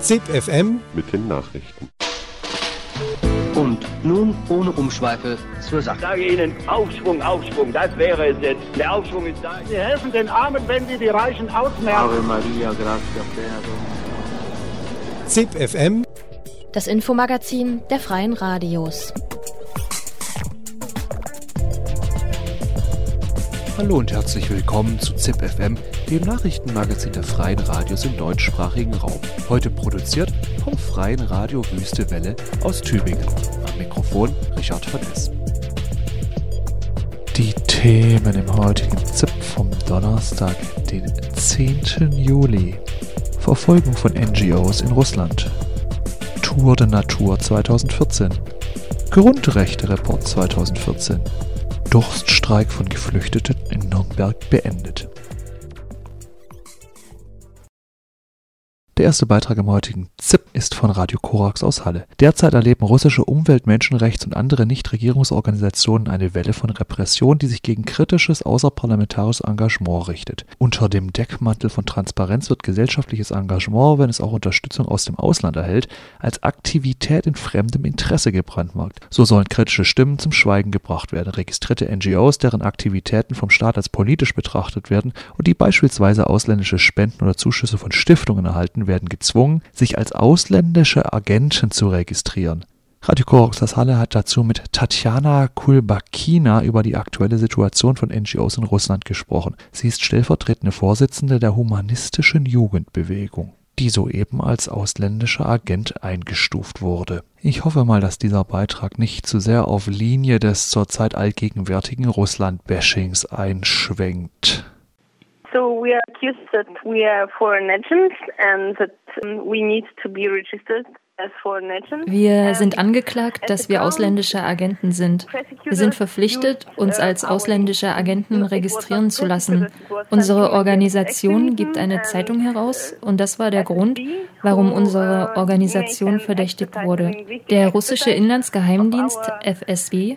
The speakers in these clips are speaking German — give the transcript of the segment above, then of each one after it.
ZIP FM mit den Nachrichten. Und nun ohne Umschweife zur Ich Sache. sage Ihnen, Aufschwung, Aufschwung, das wäre es jetzt. Der Aufschwung ist da. Sie helfen den Armen, wenn sie die Reichen ausmerken. Ave Maria, gracia plena ZIP FM Das Infomagazin der Freien Radios. Hallo und herzlich willkommen zu ZIP FM, dem Nachrichtenmagazin der Freien Radios im deutschsprachigen Raum. Heute produziert vom Freien Radio Wüste Welle aus Tübingen. Am Mikrofon Richard von S. Die Themen im heutigen ZIP vom Donnerstag, den 10. Juli. Verfolgung von NGOs in Russland. Tour de Natur 2014. Grundrechte-Report 2014. Durststreik von Geflüchteten in Nürnberg beendet. Der erste Beitrag im heutigen ZIP ist von Radio Korax aus Halle. Derzeit erleben russische Umwelt-, Menschenrechts- und andere Nichtregierungsorganisationen eine Welle von Repression, die sich gegen kritisches außerparlamentarisches Engagement richtet. Unter dem Deckmantel von Transparenz wird gesellschaftliches Engagement, wenn es auch Unterstützung aus dem Ausland erhält, als Aktivität in fremdem Interesse gebrandmarkt. So sollen kritische Stimmen zum Schweigen gebracht werden. Registrierte NGOs, deren Aktivitäten vom Staat als politisch betrachtet werden und die beispielsweise ausländische Spenden oder Zuschüsse von Stiftungen erhalten, werden gezwungen, sich als ausländische Agenten zu registrieren. Radio Korax aus Halle hat dazu mit Tatjana Kulbakina über die aktuelle Situation von NGOs in Russland gesprochen. Sie ist stellvertretende Vorsitzende der Humanistischen Jugendbewegung, die soeben als ausländischer Agent eingestuft wurde. Ich hoffe mal, dass dieser Beitrag nicht zu sehr auf Linie des zurzeit allgegenwärtigen Russland-Bashings einschwenkt. We are accused that we are foreign agents and that um, we need to be registered. Wir sind angeklagt, dass wir ausländische Agenten sind. Wir sind verpflichtet, uns als ausländische Agenten registrieren zu lassen. Unsere Organisation gibt eine Zeitung heraus und das war der Grund, warum unsere Organisation verdächtigt wurde. Der russische Inlandsgeheimdienst FSB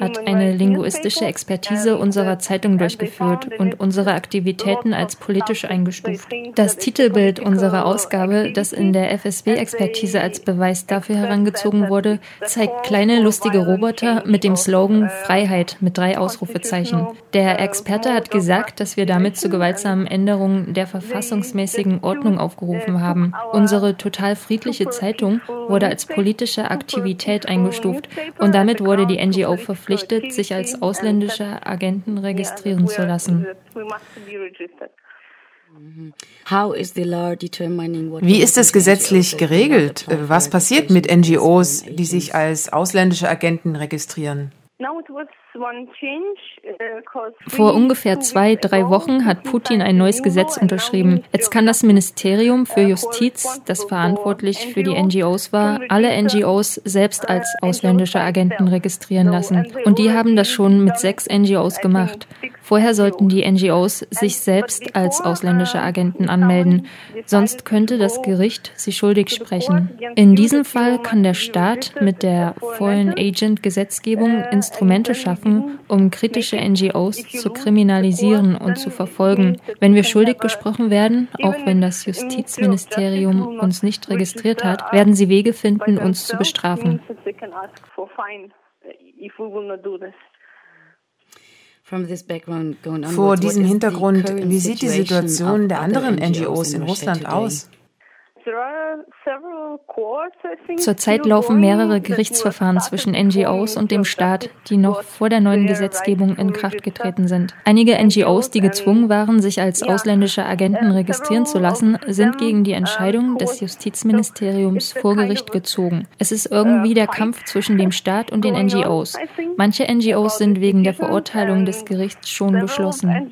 hat eine linguistische Expertise unserer Zeitung durchgeführt und unsere Aktivitäten als politisch eingestuft. Das Titelbild unserer Ausgabe, das in der FSB-Expertise als Beweis dafür herangezogen wurde, zeigt kleine lustige Roboter mit dem Slogan Freiheit mit drei Ausrufezeichen. Der Experte hat gesagt, dass wir damit zu gewaltsamen Änderungen der verfassungsmäßigen Ordnung aufgerufen haben. Unsere total friedliche Zeitung wurde als politische Aktivität eingestuft und damit wurde die NGO verpflichtet, sich als ausländische Agenten registrieren zu lassen. Wie ist es gesetzlich geregelt? Was passiert mit NGOs, die sich als ausländische Agenten registrieren? Vor ungefähr zwei, drei Wochen hat Putin ein neues Gesetz unterschrieben. Jetzt kann das Ministerium für Justiz, das verantwortlich für die NGOs war, alle NGOs selbst als ausländische Agenten registrieren lassen. Und die haben das schon mit sechs NGOs gemacht. Vorher sollten die NGOs sich selbst als ausländische Agenten anmelden. Sonst könnte das Gericht sie schuldig sprechen. In diesem Fall kann der Staat mit der Foreign Agent Gesetzgebung Instrumente schaffen, um kritische NGOs zu kriminalisieren und zu verfolgen. Wenn wir schuldig gesprochen werden, auch wenn das Justizministerium uns nicht registriert hat, werden sie Wege finden, uns zu bestrafen. Vor diesem Hintergrund, wie sieht die Situation der anderen NGOs in Russland aus? Zurzeit laufen mehrere Gerichtsverfahren zwischen NGOs und dem Staat, die noch vor der neuen Gesetzgebung in Kraft getreten sind. Einige NGOs, die gezwungen waren, sich als ausländische Agenten registrieren zu lassen, sind gegen die Entscheidung des Justizministeriums vor Gericht gezogen. Es ist irgendwie der Kampf zwischen dem Staat und den NGOs. Manche NGOs sind wegen der Verurteilung des Gerichts schon geschlossen.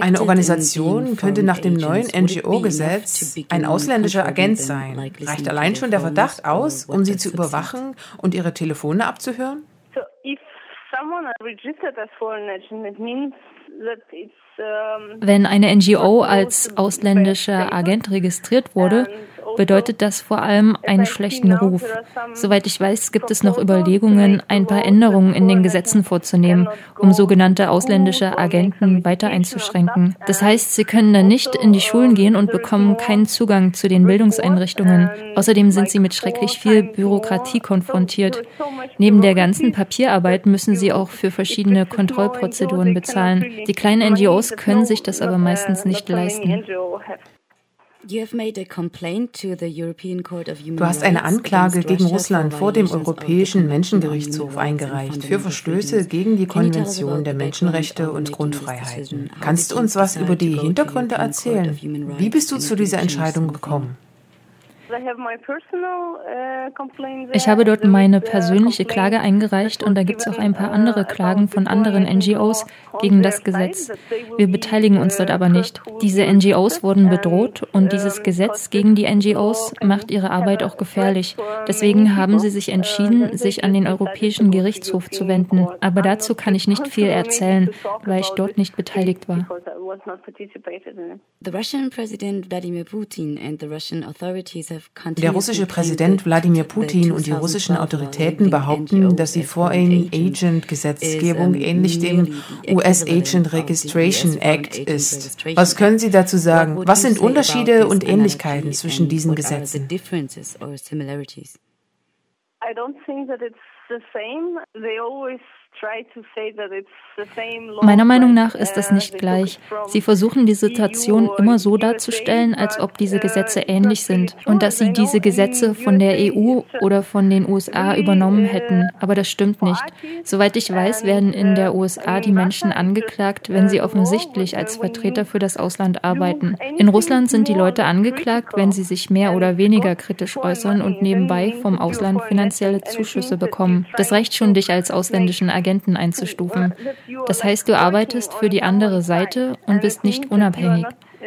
Eine Organisation könnte nach dem neuen NGO-Gesetz ein ausländischer Agent sein. Reicht allein schon der Verdacht aus, um sie zu überwachen und ihre Telefone abzuhören? Wenn eine NGO als ausländischer Agent registriert wurde, bedeutet das vor allem einen schlechten Ruf. Soweit ich weiß, gibt es noch Überlegungen, ein paar Änderungen in den Gesetzen vorzunehmen, um sogenannte ausländische Agenten weiter einzuschränken. Das heißt, sie können dann nicht in die Schulen gehen und bekommen keinen Zugang zu den Bildungseinrichtungen. Außerdem sind sie mit schrecklich viel Bürokratie konfrontiert. Neben der ganzen Papierarbeit müssen sie auch für verschiedene Kontrollprozeduren bezahlen. Die kleinen NGOs können sich das aber meistens nicht leisten. Du hast eine Anklage gegen Russland vor dem Europäischen Menschengerichtshof eingereicht für Verstöße gegen die Konvention der Menschenrechte und Grundfreiheiten. Kannst du uns was über die Hintergründe erzählen? Wie bist du zu dieser Entscheidung gekommen? Uh, ich habe dort meine uh, persönliche Klage eingereicht und da gibt es auch ein paar andere Klagen von anderen NGOs gegen das Gesetz. Wir beteiligen uns dort aber nicht. Diese NGOs wurden bedroht und dieses Gesetz gegen die NGOs macht ihre Arbeit auch gefährlich. Deswegen haben sie sich entschieden, sich an den Europäischen Gerichtshof zu wenden. Aber dazu kann ich nicht viel erzählen, weil ich dort nicht beteiligt war. The Russian President Vladimir Putin and the Russian authorities have der russische Präsident Wladimir Putin und die russischen Autoritäten behaupten, dass die Foreign Agent Gesetzgebung ähnlich dem US Agent Registration Act ist. Was können Sie dazu sagen? Was sind Unterschiede und Ähnlichkeiten zwischen diesen Gesetzen? I don't think that it's the same. They always Meiner Meinung nach ist das nicht gleich. Sie versuchen die Situation immer so darzustellen, als ob diese Gesetze ähnlich sind und dass sie diese Gesetze von der EU oder von den USA übernommen hätten. Aber das stimmt nicht. Soweit ich weiß, werden in der USA die Menschen angeklagt, wenn sie offensichtlich als Vertreter für das Ausland arbeiten. In Russland sind die Leute angeklagt, wenn sie sich mehr oder weniger kritisch äußern und nebenbei vom Ausland finanzielle Zuschüsse bekommen. Das reicht schon, dich als ausländischen Agenten Agenten einzustufen. Das heißt, du arbeitest für die andere Seite und bist nicht unabhängig.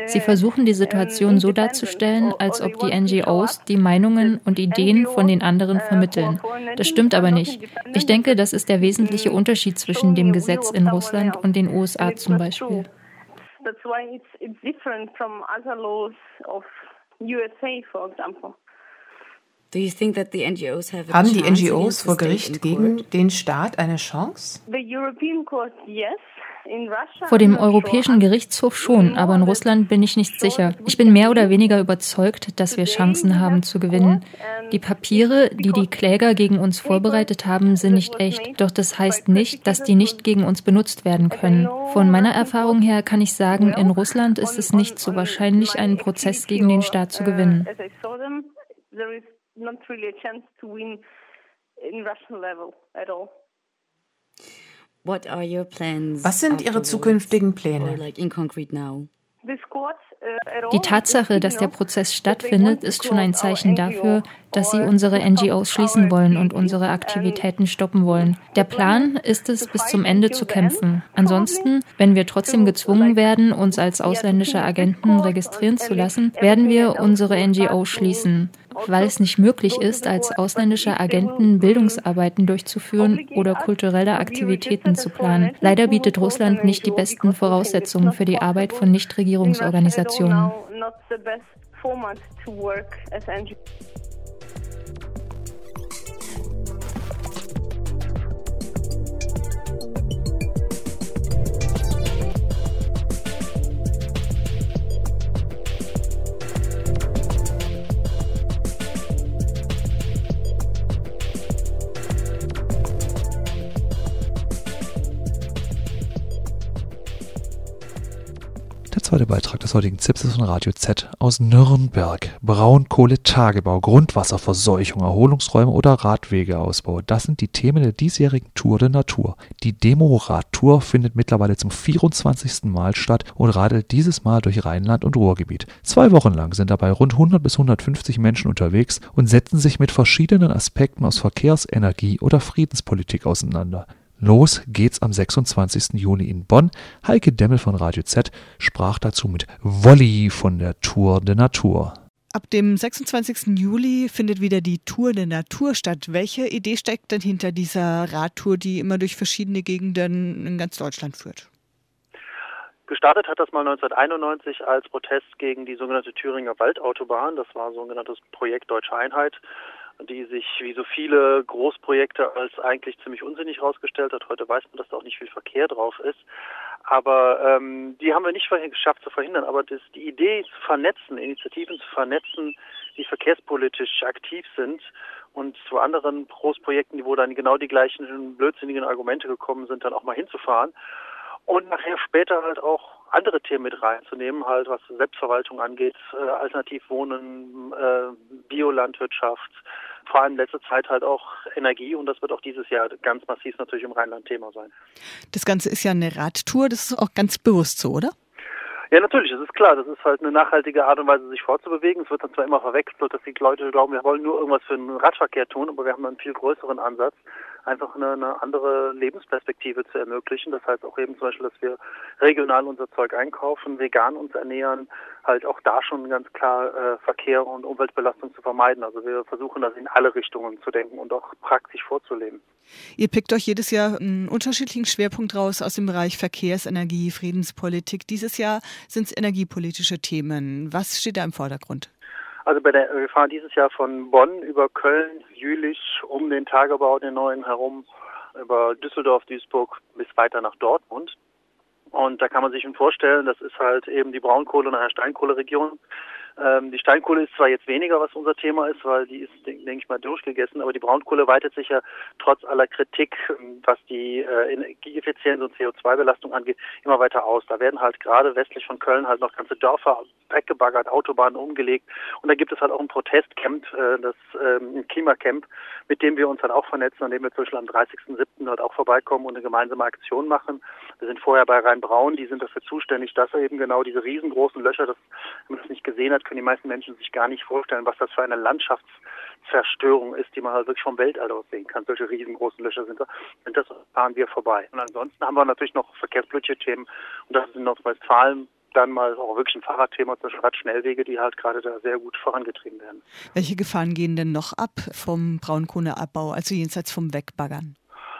Sie versuchen die Situation so darzustellen, als ob die NGOs die Meinungen und Ideen von den anderen vermitteln. Das stimmt aber nicht. Ich denke, das ist der wesentliche Unterschied zwischen dem Gesetz in Russland und den USA zum Beispiel. That's why it's, it's different from other laws of USA, for example. Haben die NGOs vor Gericht gegen den Staat eine Chance? Vor dem Europäischen Gerichtshof schon, aber in Russland bin ich nicht sicher. Ich bin mehr oder weniger überzeugt, dass wir Chancen haben zu gewinnen. Die Papiere, die die Kläger gegen uns vorbereitet haben, sind nicht echt. Doch das heißt nicht, dass die nicht gegen uns benutzt werden können. Von meiner Erfahrung her kann ich sagen, in Russland ist es nicht so wahrscheinlich, einen Prozess gegen den Staat zu gewinnen not really a chance to win in Russian level at all. Was sind Ihre zukünftigen Pläne? Die Tatsache, dass der Prozess stattfindet, ist schon ein Zeichen dafür, dass sie unsere NGOs schließen wollen und unsere Aktivitäten stoppen wollen. Der Plan ist es, bis zum Ende zu kämpfen. Ansonsten, wenn wir trotzdem gezwungen werden, uns als ausländische Agenten registrieren zu lassen, werden wir unsere NGO schließen weil es nicht möglich ist, als ausländische Agenten Bildungsarbeiten durchzuführen oder kulturelle Aktivitäten zu planen. Leider bietet Russland nicht die besten Voraussetzungen für die Arbeit von Nichtregierungsorganisationen. Zweite Beitrag des heutigen ZIPs ist von Radio Z aus Nürnberg. Braunkohletagebau, Grundwasserverseuchung, Erholungsräume oder Radwegeausbau. Das sind die Themen der diesjährigen Tour de Natur. Die Demo-Radtour findet mittlerweile zum 24. Mal statt und radelt dieses Mal durch Rheinland und Ruhrgebiet. Zwei Wochen lang sind dabei rund 100 bis 150 Menschen unterwegs und setzen sich mit verschiedenen Aspekten aus Verkehrs-, Energie- oder Friedenspolitik auseinander. Los geht's am 26. Juni in Bonn. Heike Demmel von Radio Z sprach dazu mit Wolli von der Tour de Natur. Ab dem 26. Juli findet wieder die Tour der Natur statt. Welche Idee steckt denn hinter dieser Radtour, die immer durch verschiedene Gegenden in ganz Deutschland führt? Gestartet hat das mal 1991 als Protest gegen die sogenannte Thüringer Waldautobahn. Das war ein sogenanntes Projekt Deutsche Einheit, die sich wie so viele Großprojekte als eigentlich ziemlich unsinnig herausgestellt hat. Heute weiß man, dass da auch nicht viel Verkehr drauf ist. Aber ähm, die haben wir nicht geschafft zu verhindern. Aber das, die Idee zu vernetzen, Initiativen zu vernetzen, die verkehrspolitisch aktiv sind und zu anderen Großprojekten, wo dann genau die gleichen blödsinnigen Argumente gekommen sind, dann auch mal hinzufahren und nachher später halt auch andere Themen mit reinzunehmen, halt was Selbstverwaltung angeht, äh, Alternativwohnen, äh, Biolandwirtschaft, vor allem letzte Zeit halt auch Energie und das wird auch dieses Jahr ganz massiv natürlich im Rheinland Thema sein. Das Ganze ist ja eine Radtour, das ist auch ganz bewusst so, oder? Ja, natürlich, das ist klar. Das ist halt eine nachhaltige Art und Weise, sich fortzubewegen. Es wird dann zwar immer verwechselt, dass die Leute glauben, wir wollen nur irgendwas für den Radverkehr tun, aber wir haben einen viel größeren Ansatz einfach eine, eine andere Lebensperspektive zu ermöglichen. Das heißt auch eben zum Beispiel, dass wir regional unser Zeug einkaufen, vegan uns ernähren, halt auch da schon ganz klar äh, Verkehr und Umweltbelastung zu vermeiden. Also wir versuchen das in alle Richtungen zu denken und auch praktisch vorzuleben. Ihr pickt euch jedes Jahr einen unterschiedlichen Schwerpunkt raus aus dem Bereich Verkehrsenergie, Friedenspolitik. Dieses Jahr sind es energiepolitische Themen. Was steht da im Vordergrund? Also bei der, wir fahren dieses Jahr von Bonn über Köln, Jülich, um den Tagebau, den neuen herum, über Düsseldorf, Duisburg bis weiter nach Dortmund. Und da kann man sich schon vorstellen, das ist halt eben die Braunkohle- und Steinkohleregion. Ähm, die Steinkohle ist zwar jetzt weniger, was unser Thema ist, weil die ist, denke denk ich mal, durchgegessen, aber die Braunkohle weitet sich ja trotz aller Kritik, was die äh, Energieeffizienz und CO2-Belastung angeht, immer weiter aus. Da werden halt gerade westlich von Köln halt noch ganze Dörfer weggebaggert, Autobahnen umgelegt. Und da gibt es halt auch ein Protestcamp, äh, das ähm, Klimacamp, mit dem wir uns dann auch vernetzen, an dem wir Beispiel am 30.07. dort auch vorbeikommen und eine gemeinsame Aktion machen. Wir sind vorher bei Rhein-Braun, die sind dafür zuständig, dass eben genau diese riesengroßen Löcher, das, wenn man das nicht gesehen hat, können die meisten Menschen sich gar nicht vorstellen, was das für eine Landschaftszerstörung ist, die man halt wirklich vom Weltall aus sehen kann. Solche riesengroßen Löcher sind da. Und das fahren wir vorbei. Und ansonsten haben wir natürlich noch verkehrspolitische. Und das ist in Nordrhein-Westfalen dann mal auch wirklich ein Fahrradthema, zum Beispiel Radschnellwege, die halt gerade da sehr gut vorangetrieben werden. Welche Gefahren gehen denn noch ab vom Braunkohleabbau, also jenseits vom Wegbaggern?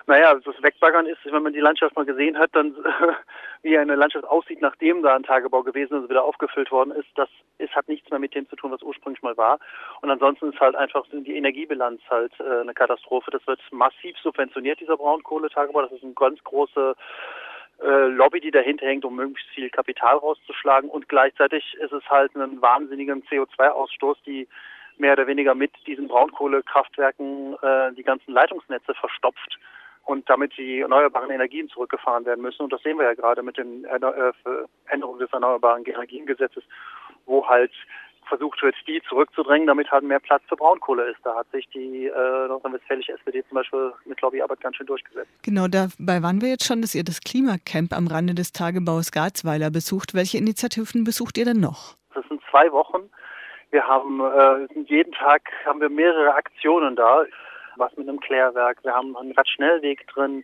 Naja, das Wegbaggern ist, wenn man die Landschaft mal gesehen hat, dann wie eine Landschaft aussieht, nachdem da ein Tagebau gewesen ist und wieder aufgefüllt worden ist, das ist, hat nichts mehr mit dem zu tun, was ursprünglich mal war. Und ansonsten ist halt einfach die Energiebilanz halt äh, eine Katastrophe. Das wird massiv subventioniert, dieser Braunkohletagebau. Das ist eine ganz große äh, Lobby, die dahinter hängt, um möglichst viel Kapital rauszuschlagen. Und gleichzeitig ist es halt ein wahnsinniger CO2-Ausstoß, die mehr oder weniger mit diesen Braunkohlekraftwerken äh, die ganzen Leitungsnetze verstopft und damit die erneuerbaren Energien zurückgefahren werden müssen. Und das sehen wir ja gerade mit den äh, Änderungen des Erneuerbaren Energiengesetzes, wo halt versucht wird, die zurückzudrängen, damit halt mehr Platz für Braunkohle ist. Da hat sich die äh, nordrhein-westfälische SPD zum Beispiel mit Lobbyarbeit ganz schön durchgesetzt. Genau, dabei waren wir jetzt schon, dass ihr das Klimacamp am Rande des Tagebaus Garzweiler besucht. Welche Initiativen besucht ihr denn noch? Das sind zwei Wochen. Wir haben äh, jeden Tag haben wir mehrere Aktionen da was mit einem Klärwerk. Wir haben einen Radschnellweg drin.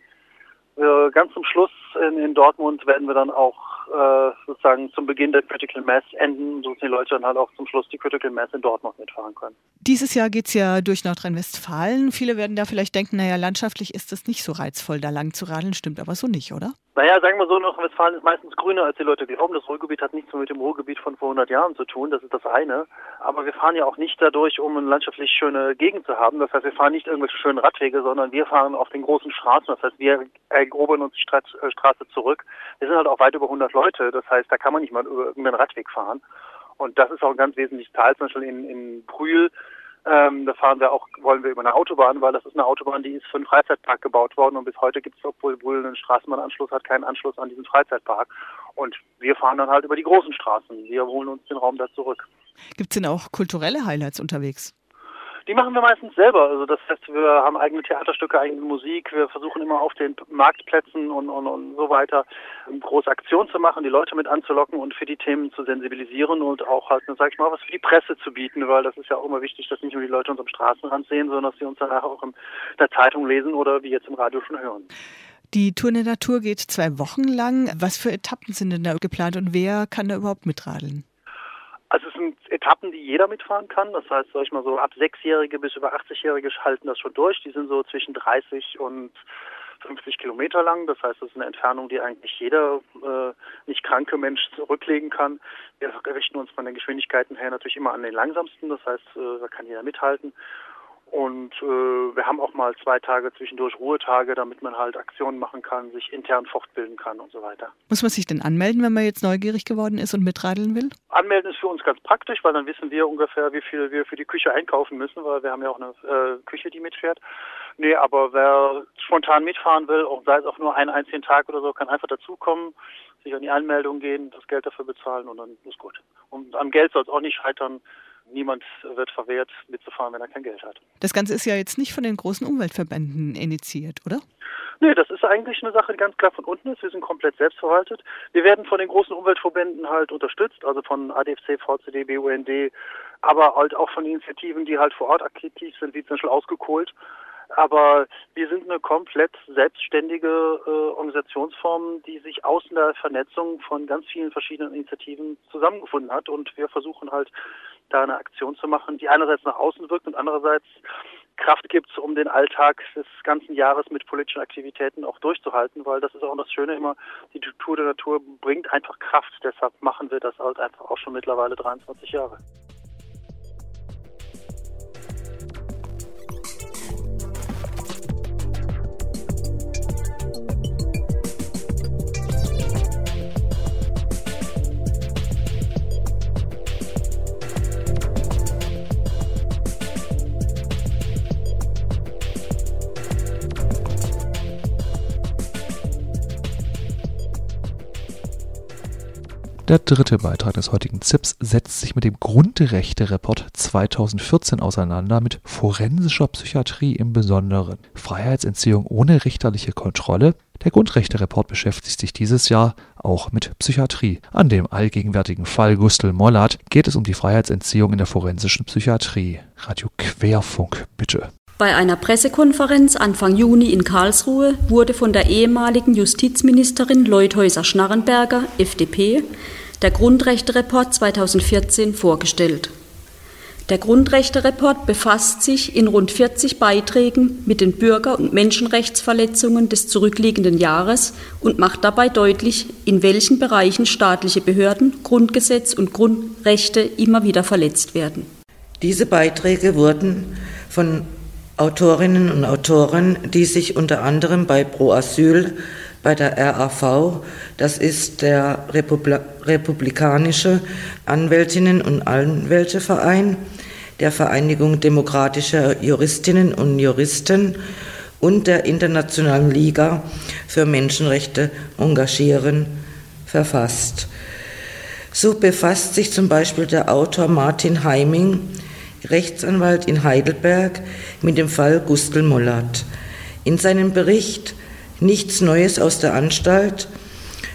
Äh, ganz zum Schluss in, in, Dortmund werden wir dann auch äh, sozusagen zum Beginn der Critical Mass enden, so dass die Leute dann halt auch zum Schluss die Critical Mass in Dortmund mitfahren können. Dieses Jahr geht es ja durch Nordrhein-Westfalen. Viele werden da vielleicht denken, naja, landschaftlich ist es nicht so reizvoll, da lang zu radeln. Stimmt aber so nicht, oder? Naja, sagen wir so, Nordrhein-Westfalen ist meistens grüner, als die Leute glauben. Das Ruhrgebiet hat nichts mit dem Ruhrgebiet von vor 100 Jahren zu tun, das ist das eine. Aber wir fahren ja auch nicht dadurch, um eine landschaftlich schöne Gegend zu haben. Das heißt, wir fahren nicht irgendwelche schönen Radwege, sondern wir fahren auf den großen Straßen. Das heißt, wir erobern uns die äh, Straße zurück. Wir sind halt auch weit über 100 Leute. Das heißt, da kann man nicht mal über irgendeinen Radweg fahren. Und das ist auch ein ganz wesentliches Teil. Zum Beispiel in, in Brühl ähm, da fahren wir auch, wollen wir über eine Autobahn, weil das ist eine Autobahn, die ist für einen Freizeitpark gebaut worden und bis heute gibt es, obwohl Bull einen Straßenbahnanschluss hat, keinen Anschluss an diesen Freizeitpark. Und wir fahren dann halt über die großen Straßen. Wir holen uns den Raum da zurück. Gibt es denn auch kulturelle Highlights unterwegs? Die machen wir meistens selber. Also das heißt, wir haben eigene Theaterstücke, eigene Musik. Wir versuchen immer auf den Marktplätzen und, und, und so weiter große Aktionen zu machen, die Leute mit anzulocken und für die Themen zu sensibilisieren und auch halt, sag ich mal, was für die Presse zu bieten, weil das ist ja auch immer wichtig, dass nicht nur die Leute uns am Straßenrand sehen, sondern dass sie uns danach auch in der Zeitung lesen oder wie jetzt im Radio schon hören. Die Tour in der Natur geht zwei Wochen lang. Was für Etappen sind denn da geplant und wer kann da überhaupt mitradeln? Also es sind Etappen, die jeder mitfahren kann. Das heißt, sag ich mal so ab Sechsjährige bis über 80-Jährige halten das schon durch. Die sind so zwischen 30 und 50 Kilometer lang. Das heißt, das ist eine Entfernung, die eigentlich jeder äh, nicht kranke Mensch zurücklegen kann. Wir richten uns von den Geschwindigkeiten her natürlich immer an den langsamsten. Das heißt, äh, da kann jeder mithalten. Und äh, wir haben auch mal zwei Tage zwischendurch Ruhetage, damit man halt Aktionen machen kann, sich intern fortbilden kann und so weiter. Muss man sich denn anmelden, wenn man jetzt neugierig geworden ist und mitradeln will? Anmelden ist für uns ganz praktisch, weil dann wissen wir ungefähr, wie viel wir für die Küche einkaufen müssen, weil wir haben ja auch eine äh, Küche, die mitfährt. Nee, aber wer spontan mitfahren will, auch sei es auch nur einen einzigen Tag oder so, kann einfach dazukommen, sich an die Anmeldung gehen, das Geld dafür bezahlen und dann ist gut. Und am Geld soll es auch nicht scheitern niemand wird verwehrt, mitzufahren, wenn er kein Geld hat. Das Ganze ist ja jetzt nicht von den großen Umweltverbänden initiiert, oder? Nee, das ist eigentlich eine Sache, die ganz klar von unten ist. Wir sind komplett selbstverwaltet. Wir werden von den großen Umweltverbänden halt unterstützt, also von ADFC, VCD, BUND, aber halt auch von Initiativen, die halt vor Ort aktiv sind, wie zum Beispiel ausgekohlt. Aber wir sind eine komplett selbstständige äh, Organisationsform, die sich aus der Vernetzung von ganz vielen verschiedenen Initiativen zusammengefunden hat. Und wir versuchen halt da eine Aktion zu machen, die einerseits nach außen wirkt und andererseits Kraft gibt, um den Alltag des ganzen Jahres mit politischen Aktivitäten auch durchzuhalten, weil das ist auch das Schöne immer, die Tour der Natur bringt einfach Kraft. Deshalb machen wir das halt einfach auch schon mittlerweile 23 Jahre. Der dritte Beitrag des heutigen ZIPs setzt sich mit dem Grundrechte-Report 2014 auseinander, mit forensischer Psychiatrie im Besonderen. Freiheitsentziehung ohne richterliche Kontrolle. Der Grundrechte-Report beschäftigt sich dieses Jahr auch mit Psychiatrie. An dem allgegenwärtigen Fall Gustl Mollert geht es um die Freiheitsentziehung in der forensischen Psychiatrie. Radio Querfunk, bitte. Bei einer Pressekonferenz Anfang Juni in Karlsruhe wurde von der ehemaligen Justizministerin Leuthäuser-Schnarrenberger, FDP, der Grundrechte-Report 2014 vorgestellt. Der Grundrechte-Report befasst sich in rund 40 Beiträgen mit den Bürger- und Menschenrechtsverletzungen des zurückliegenden Jahres und macht dabei deutlich, in welchen Bereichen staatliche Behörden, Grundgesetz und Grundrechte immer wieder verletzt werden. Diese Beiträge wurden von Autorinnen und Autoren, die sich unter anderem bei Pro Asyl bei der RAV, das ist der Republi Republikanische Anwältinnen und Anwälteverein, der Vereinigung demokratischer Juristinnen und Juristen und der Internationalen Liga für Menschenrechte engagieren, verfasst. So befasst sich zum Beispiel der Autor Martin Heiming, Rechtsanwalt in Heidelberg, mit dem Fall Gustl Mollert. In seinem Bericht Nichts Neues aus der Anstalt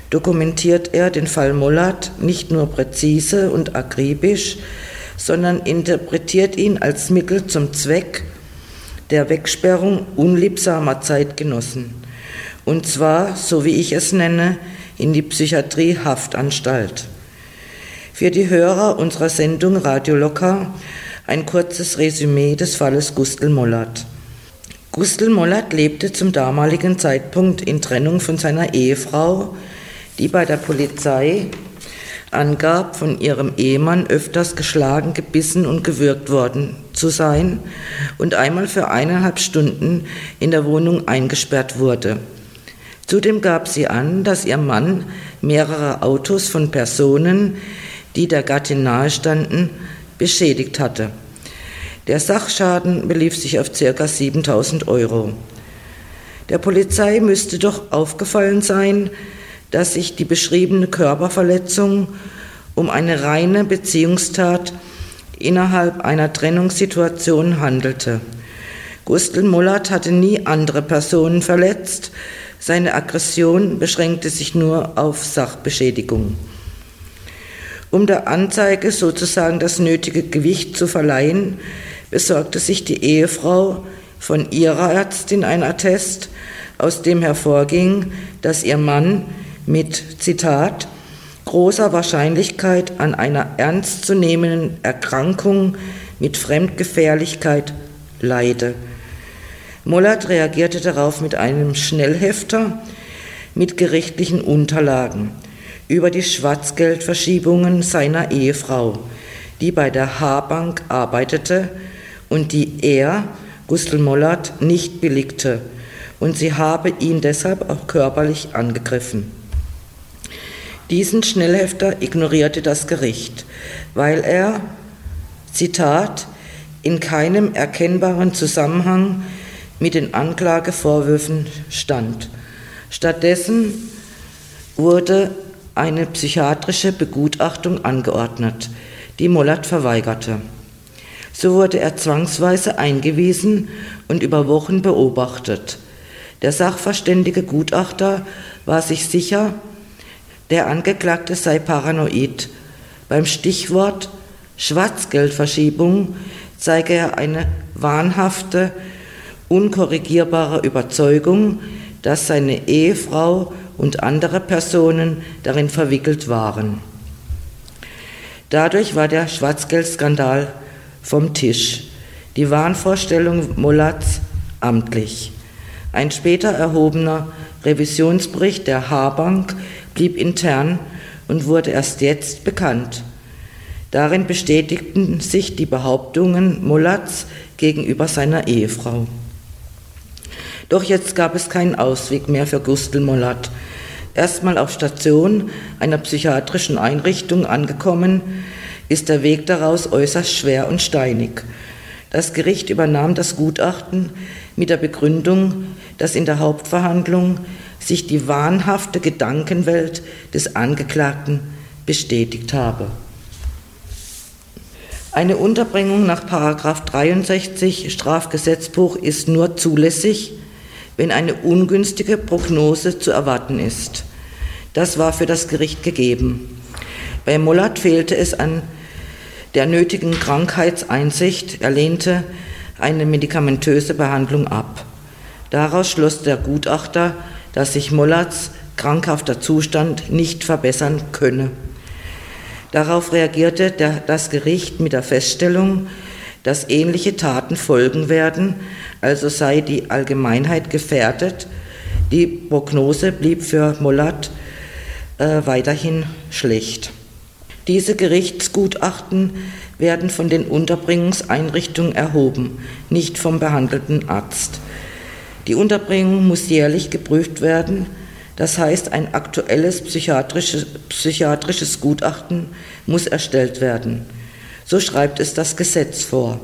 dokumentiert er den Fall Mollert nicht nur präzise und akribisch, sondern interpretiert ihn als Mittel zum Zweck der Wegsperrung unliebsamer Zeitgenossen. Und zwar, so wie ich es nenne, in die Psychiatrie Haftanstalt. Für die Hörer unserer Sendung Radio Locker ein kurzes Resümee des Falles Gustl Mollert. Gustl Mollert lebte zum damaligen Zeitpunkt in Trennung von seiner Ehefrau, die bei der Polizei angab, von ihrem Ehemann öfters geschlagen, gebissen und gewürgt worden zu sein und einmal für eineinhalb Stunden in der Wohnung eingesperrt wurde. Zudem gab sie an, dass ihr Mann mehrere Autos von Personen, die der Gattin nahestanden, beschädigt hatte. Der Sachschaden belief sich auf ca. 7000 Euro. Der Polizei müsste doch aufgefallen sein, dass sich die beschriebene Körperverletzung um eine reine Beziehungstat innerhalb einer Trennungssituation handelte. Gustl Mullert hatte nie andere Personen verletzt, seine Aggression beschränkte sich nur auf Sachbeschädigung. Um der Anzeige sozusagen das nötige Gewicht zu verleihen, besorgte sich die Ehefrau von ihrer Ärztin ein Attest, aus dem hervorging, dass ihr Mann mit, Zitat, großer Wahrscheinlichkeit an einer ernstzunehmenden Erkrankung mit Fremdgefährlichkeit leide. Mollert reagierte darauf mit einem Schnellhefter mit gerichtlichen Unterlagen über die Schwarzgeldverschiebungen seiner Ehefrau, die bei der H-Bank arbeitete und die er, Gustl Mollert, nicht billigte und sie habe ihn deshalb auch körperlich angegriffen. Diesen Schnellhefter ignorierte das Gericht, weil er, Zitat, in keinem erkennbaren Zusammenhang mit den Anklagevorwürfen stand. Stattdessen wurde eine psychiatrische Begutachtung angeordnet, die Mollert verweigerte. So wurde er zwangsweise eingewiesen und über Wochen beobachtet. Der sachverständige Gutachter war sich sicher, der Angeklagte sei paranoid. Beim Stichwort Schwarzgeldverschiebung zeige er eine wahnhafte, unkorrigierbare Überzeugung, dass seine Ehefrau und andere Personen darin verwickelt waren. Dadurch war der Schwarzgeldskandal vom Tisch. Die Wahnvorstellung Mollatz amtlich. Ein später erhobener Revisionsbericht der H-Bank blieb intern und wurde erst jetzt bekannt. Darin bestätigten sich die Behauptungen Mollatz gegenüber seiner Ehefrau. Doch jetzt gab es keinen Ausweg mehr für Gustl Mollat. Erstmal auf Station einer psychiatrischen Einrichtung angekommen, ist der Weg daraus äußerst schwer und steinig. Das Gericht übernahm das Gutachten mit der Begründung, dass in der Hauptverhandlung sich die wahnhafte Gedankenwelt des Angeklagten bestätigt habe. Eine Unterbringung nach 63 Strafgesetzbuch ist nur zulässig, wenn eine ungünstige Prognose zu erwarten ist. Das war für das Gericht gegeben. Bei Mollert fehlte es an der nötigen Krankheitseinsicht. Er lehnte eine medikamentöse Behandlung ab. Daraus schloss der Gutachter, dass sich Mollerts krankhafter Zustand nicht verbessern könne. Darauf reagierte der, das Gericht mit der Feststellung, dass ähnliche Taten folgen werden, also sei die Allgemeinheit gefährdet. Die Prognose blieb für Mollert äh, weiterhin schlecht. Diese Gerichtsgutachten werden von den Unterbringungseinrichtungen erhoben, nicht vom behandelten Arzt. Die Unterbringung muss jährlich geprüft werden, das heißt ein aktuelles psychiatrisches, psychiatrisches Gutachten muss erstellt werden. So schreibt es das Gesetz vor.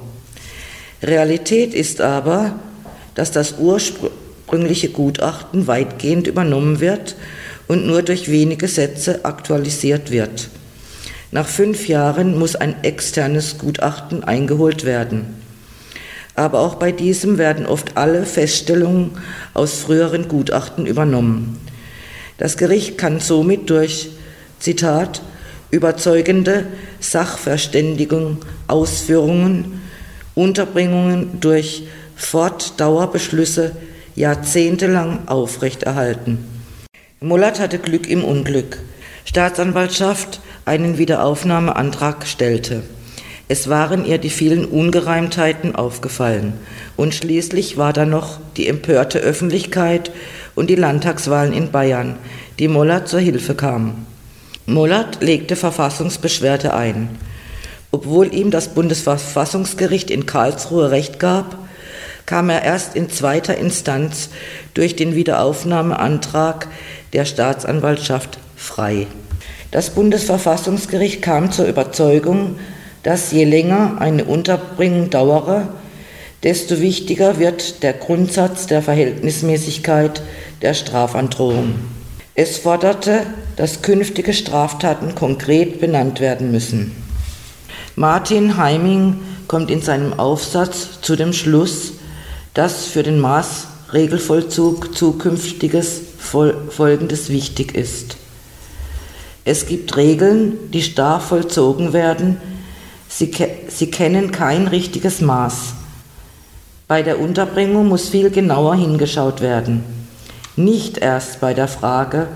Realität ist aber, dass das ursprüngliche Gutachten weitgehend übernommen wird und nur durch wenige Sätze aktualisiert wird. Nach fünf Jahren muss ein externes Gutachten eingeholt werden. Aber auch bei diesem werden oft alle Feststellungen aus früheren Gutachten übernommen. Das Gericht kann somit durch, Zitat, überzeugende Sachverständigung, Ausführungen, Unterbringungen durch Fortdauerbeschlüsse jahrzehntelang aufrechterhalten. Mullert hatte Glück im Unglück. Staatsanwaltschaft einen Wiederaufnahmeantrag stellte. Es waren ihr die vielen Ungereimtheiten aufgefallen. Und schließlich war da noch die empörte Öffentlichkeit und die Landtagswahlen in Bayern, die Mollert zur Hilfe kamen. Mollert legte Verfassungsbeschwerde ein. Obwohl ihm das Bundesverfassungsgericht in Karlsruhe Recht gab, kam er erst in zweiter Instanz durch den Wiederaufnahmeantrag der Staatsanwaltschaft frei. Das Bundesverfassungsgericht kam zur Überzeugung, dass je länger eine Unterbringung dauere, desto wichtiger wird der Grundsatz der Verhältnismäßigkeit der Strafandrohung. Es forderte, dass künftige Straftaten konkret benannt werden müssen. Martin Heiming kommt in seinem Aufsatz zu dem Schluss, dass für den Maßregelvollzug zukünftiges Folgendes wichtig ist. Es gibt Regeln, die starr vollzogen werden, sie, sie kennen kein richtiges Maß. Bei der Unterbringung muss viel genauer hingeschaut werden. Nicht erst bei der Frage,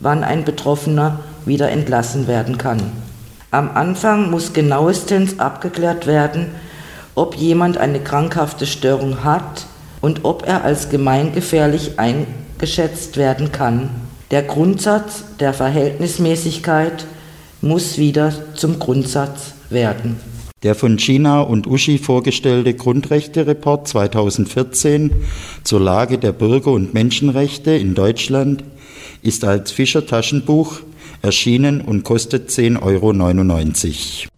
wann ein Betroffener wieder entlassen werden kann. Am Anfang muss genauestens abgeklärt werden, ob jemand eine krankhafte Störung hat und ob er als gemeingefährlich eingeschätzt werden kann. Der Grundsatz der Verhältnismäßigkeit muss wieder zum Grundsatz werden. Der von China und Uschi vorgestellte Grundrechte-Report 2014 zur Lage der Bürger- und Menschenrechte in Deutschland ist als Fischer Taschenbuch erschienen und kostet 10,99 Euro.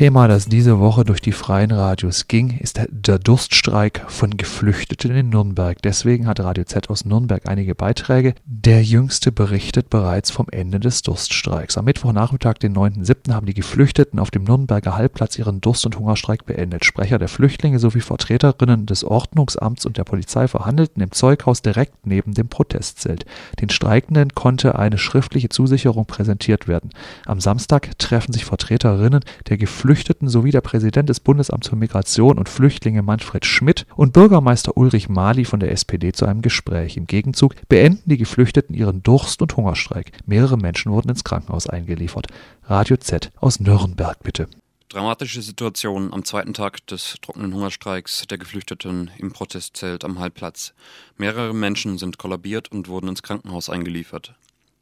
Thema, das diese Woche durch die freien Radios ging, ist der Durststreik von Geflüchteten in Nürnberg. Deswegen hat Radio Z aus Nürnberg einige Beiträge. Der jüngste berichtet bereits vom Ende des Durststreiks. Am Mittwochnachmittag, den 9.7., haben die Geflüchteten auf dem Nürnberger Halbplatz ihren Durst- und Hungerstreik beendet. Sprecher der Flüchtlinge sowie Vertreterinnen des Ordnungsamts und der Polizei verhandelten im Zeughaus direkt neben dem Protestzelt. Den Streikenden konnte eine schriftliche Zusicherung präsentiert werden. Am Samstag treffen sich Vertreterinnen der Geflüchteten Geflüchteten sowie der Präsident des Bundesamts für Migration und Flüchtlinge Manfred Schmidt und Bürgermeister Ulrich Mali von der SPD zu einem Gespräch. Im Gegenzug beenden die Geflüchteten ihren Durst- und Hungerstreik. Mehrere Menschen wurden ins Krankenhaus eingeliefert. Radio Z aus Nürnberg bitte. Dramatische Situation am zweiten Tag des trockenen Hungerstreiks der Geflüchteten im Protestzelt am Halbplatz. Mehrere Menschen sind kollabiert und wurden ins Krankenhaus eingeliefert.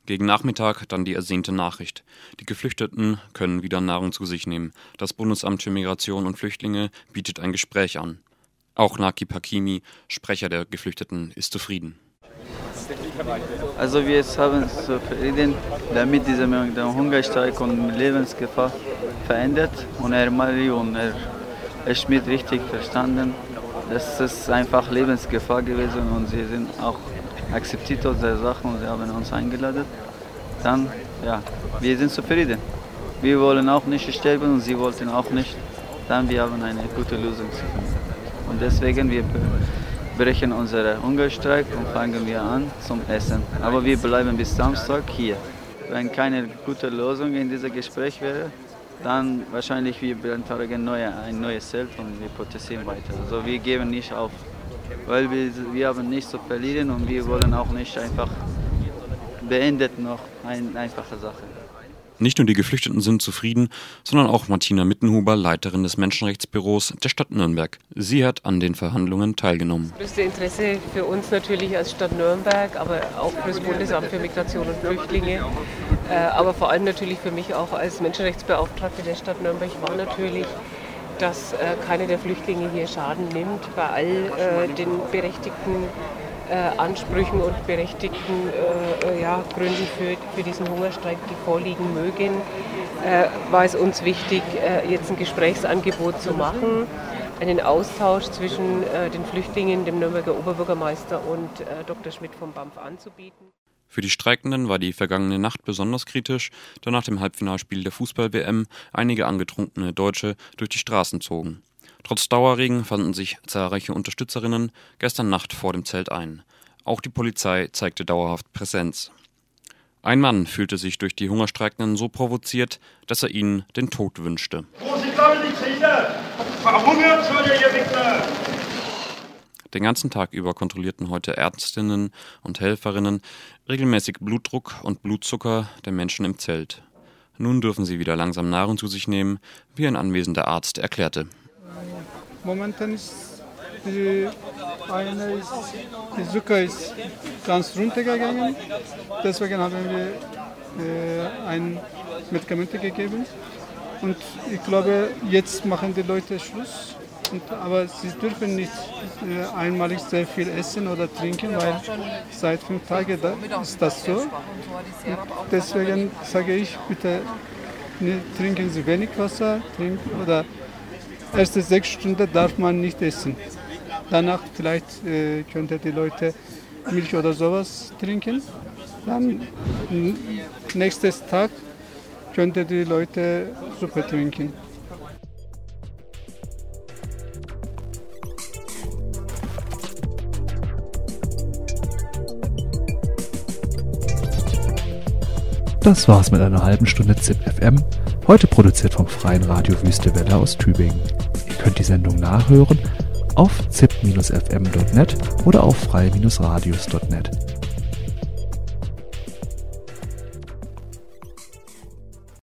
Gegen Nachmittag dann die ersehnte Nachricht. Die Geflüchteten können wieder Nahrung zu sich nehmen. Das Bundesamt für Migration und Flüchtlinge bietet ein Gespräch an. Auch Naki Pakimi, Sprecher der Geflüchteten, ist zufrieden. Also wir haben zufrieden, damit dieser Hungerstreik und Lebensgefahr verändert. Und Herr Mali und Herr Schmidt richtig verstanden, das ist einfach Lebensgefahr gewesen und sie sind auch akzeptiert unsere Sachen und sie haben uns eingeladen, dann, ja, wir sind zufrieden. Wir wollen auch nicht sterben und sie wollten auch nicht. Dann wir haben eine gute Lösung zu finden. Und deswegen wir brechen unseren Hungerstreik und fangen wir an zum Essen. Aber wir bleiben bis Samstag hier. Wenn keine gute Lösung in diesem Gespräch wäre, dann wahrscheinlich wir beantragen neue, ein neues Zelt und wir protestieren weiter. Also wir geben nicht auf weil wir, wir haben nichts zu verlieren und wir wollen auch nicht einfach beendet noch eine einfache Sache. Nicht nur die Geflüchteten sind zufrieden, sondern auch Martina Mittenhuber, Leiterin des Menschenrechtsbüros der Stadt Nürnberg. Sie hat an den Verhandlungen teilgenommen. Das größte Interesse für uns natürlich als Stadt Nürnberg, aber auch für das Bundesamt für Migration und Flüchtlinge, äh, aber vor allem natürlich für mich auch als Menschenrechtsbeauftragte der Stadt Nürnberg war natürlich dass äh, keiner der Flüchtlinge hier Schaden nimmt bei all äh, den berechtigten äh, Ansprüchen und berechtigten äh, ja, Gründen für, für diesen Hungerstreik, die vorliegen mögen, äh, war es uns wichtig, äh, jetzt ein Gesprächsangebot zu machen, einen Austausch zwischen den Flüchtlingen, dem Nürnberger Oberbürgermeister und Dr. Schmidt vom BAMF anzubieten. Für die Streikenden war die vergangene Nacht besonders kritisch, da nach dem Halbfinalspiel der Fußball-WM einige angetrunkene Deutsche durch die Straßen zogen. Trotz Dauerregen fanden sich zahlreiche Unterstützerinnen gestern Nacht vor dem Zelt ein. Auch die Polizei zeigte dauerhaft Präsenz. Ein Mann fühlte sich durch die Hungerstreikenden so provoziert, dass er ihnen den Tod wünschte. Verhungert soll ihr, ihr Wichser! Den ganzen Tag über kontrollierten heute Ärztinnen und Helferinnen regelmäßig Blutdruck und Blutzucker der Menschen im Zelt. Nun dürfen sie wieder langsam Nahrung zu sich nehmen, wie ein anwesender Arzt erklärte. Momentan ist die Zucker ist ganz runtergegangen. Deswegen haben wir äh, ein Medikament gegeben. Und ich glaube, jetzt machen die Leute Schluss aber sie dürfen nicht äh, einmalig sehr viel essen oder trinken, weil seit fünf Tagen da ist das so. Und deswegen sage ich, bitte ne, trinken Sie wenig Wasser trinken, oder erste sechs Stunden darf man nicht essen. Danach vielleicht äh, könnte die Leute Milch oder sowas trinken. Dann nächstes Tag könnte die Leute Suppe trinken. Das war's mit einer halben Stunde ZIP FM, heute produziert vom Freien Radio Wüste Welle aus Tübingen. Ihr könnt die Sendung nachhören auf zip-fm.net oder auf freie-radios.net.